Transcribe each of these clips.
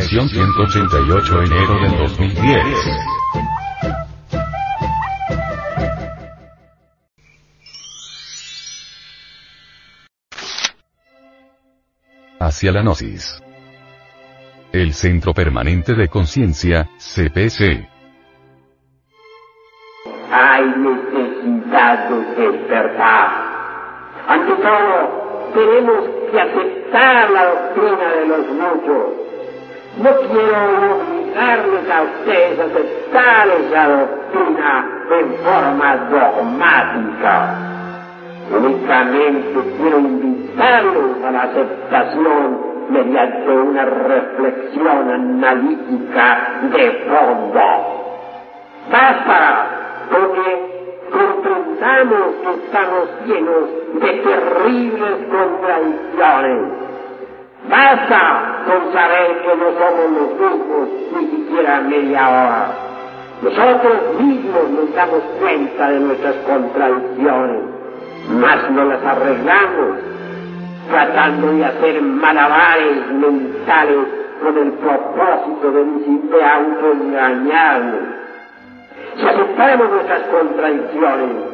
edición 188 enero del 2010. Hacia la gnosis. El Centro Permanente de Conciencia, CPC. Hay necesidad de despertar. Ante todo, tenemos que aceptar la doctrina de los muchos. No quiero obligarles a ustedes aceptar esa doctrina en forma dogmática. Únicamente quiero invitarlos a la aceptación mediante una reflexión analítica de fondo. Basta, porque comprendamos que estamos llenos de terribles contradicciones. Basta con saber que no somos los mismos ni siquiera media hora. Nosotros mismos nos damos cuenta de nuestras contradicciones, mas no las arreglamos, tratando de hacer malabares mentales con el propósito de, de autoengañarnos. Si aceptáramos nuestras contradicciones,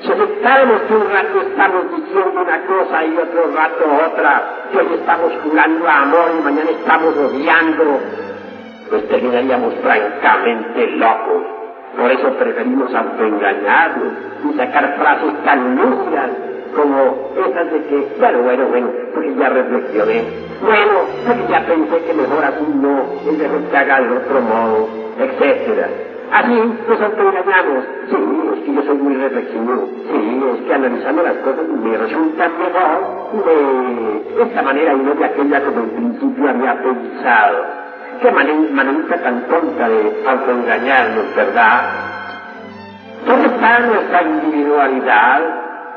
si aceptáramos que un rato estamos diciendo una cosa y otro rato otra, que hoy estamos jurando amor y mañana estamos odiando, pues terminaríamos francamente locos. Por eso preferimos autoengañarnos y sacar frases tan lúcidas como esas de que, bueno, bueno, bueno, porque ya reflexioné, bueno, porque ya pensé que mejor así no, es mejor que haga de otro modo, etcétera. Así nos autoengañamos. Sí, es que yo soy muy reflexivo. Sí, es que analizando las cosas me resulta mejor de esta manera y no de aquella como en principio había pensado. Qué manera tan tonta de autoengañarnos, ¿verdad? ¿Dónde está nuestra individualidad?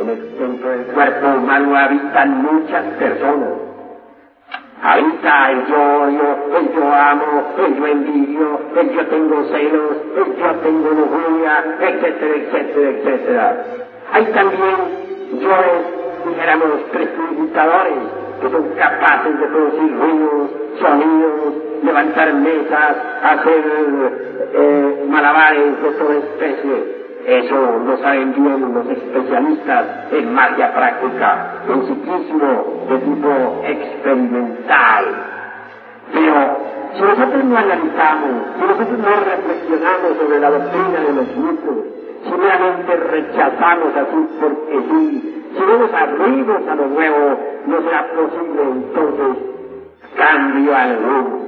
en el centro del cuerpo humano habitan muchas personas. Habita el yo odio, el yo amo, el yo envidio, el yo tengo celos, el yo tengo lujuria, etcétera, etcétera, etcétera. Hay también yoes, dijéramos, precipitadores, que son capaces de producir ruidos, sonidos, levantar mesas, hacer eh, malabares de toda especie. Eso lo saben bien los especialistas en magia práctica, en psiquismo de tipo experimental. Pero si nosotros no analizamos, si nosotros no reflexionamos sobre la doctrina de los mitos, si meramente rechazamos así porque sí, si no nos a lo nuevo, no será posible entonces cambio alguno.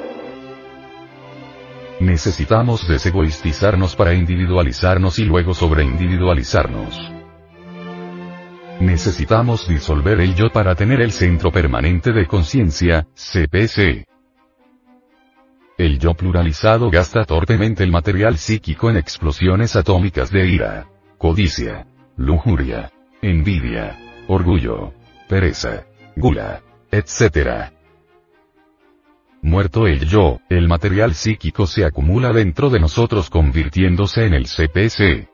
Necesitamos desegoistizarnos para individualizarnos y luego sobreindividualizarnos. Necesitamos disolver el yo para tener el centro permanente de conciencia, CPC. El yo pluralizado gasta torpemente el material psíquico en explosiones atómicas de ira, codicia, lujuria, envidia, orgullo, pereza, gula, etc. Muerto el yo, el material psíquico se acumula dentro de nosotros convirtiéndose en el CPC.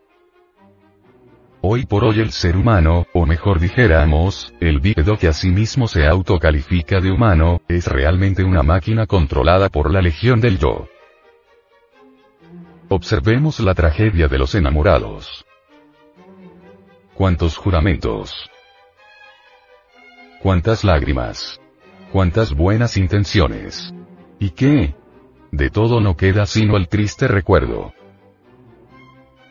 Hoy por hoy el ser humano, o mejor dijéramos, el bípedo que a sí mismo se autocalifica de humano, es realmente una máquina controlada por la legión del yo. Observemos la tragedia de los enamorados. ¿Cuántos juramentos? ¿Cuántas lágrimas? ¿Cuántas buenas intenciones? ¿Y qué? De todo no queda sino el triste recuerdo.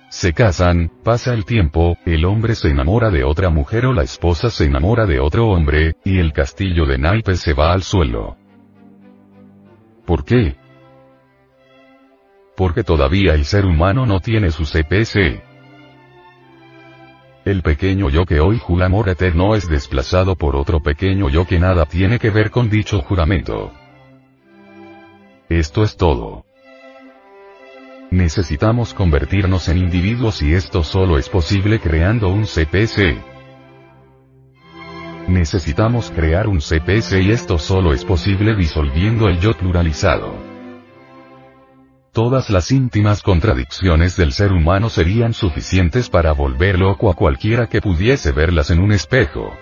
Se casan, pasa el tiempo, el hombre se enamora de otra mujer o la esposa se enamora de otro hombre, y el castillo de naipes se va al suelo. ¿Por qué? Porque todavía el ser humano no tiene su CPC. El pequeño yo que hoy jura amor eterno es desplazado por otro pequeño yo que nada tiene que ver con dicho juramento. Esto es todo. Necesitamos convertirnos en individuos y esto solo es posible creando un CPC. Necesitamos crear un CPC y esto solo es posible disolviendo el yo pluralizado. Todas las íntimas contradicciones del ser humano serían suficientes para volver loco a cualquiera que pudiese verlas en un espejo.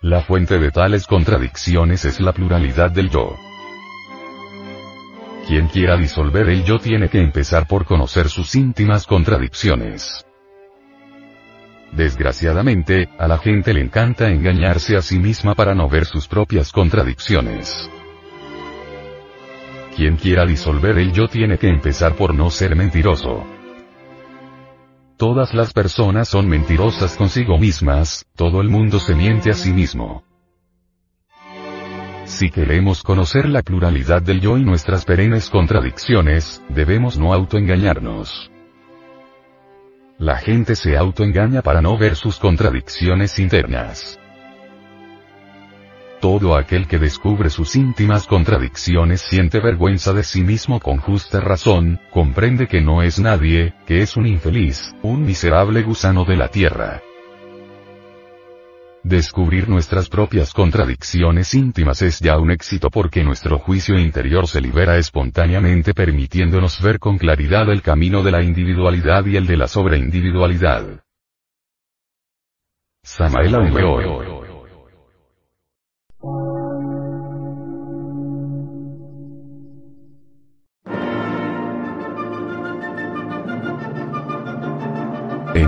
La fuente de tales contradicciones es la pluralidad del yo. Quien quiera disolver el yo tiene que empezar por conocer sus íntimas contradicciones. Desgraciadamente, a la gente le encanta engañarse a sí misma para no ver sus propias contradicciones. Quien quiera disolver el yo tiene que empezar por no ser mentiroso. Todas las personas son mentirosas consigo mismas, todo el mundo se miente a sí mismo. Si queremos conocer la pluralidad del yo y nuestras perennes contradicciones, debemos no autoengañarnos. La gente se autoengaña para no ver sus contradicciones internas. Todo aquel que descubre sus íntimas contradicciones siente vergüenza de sí mismo con justa razón, comprende que no es nadie, que es un infeliz, un miserable gusano de la tierra. Descubrir nuestras propias contradicciones íntimas es ya un éxito porque nuestro juicio interior se libera espontáneamente permitiéndonos ver con claridad el camino de la individualidad y el de la sobreindividualidad. Samael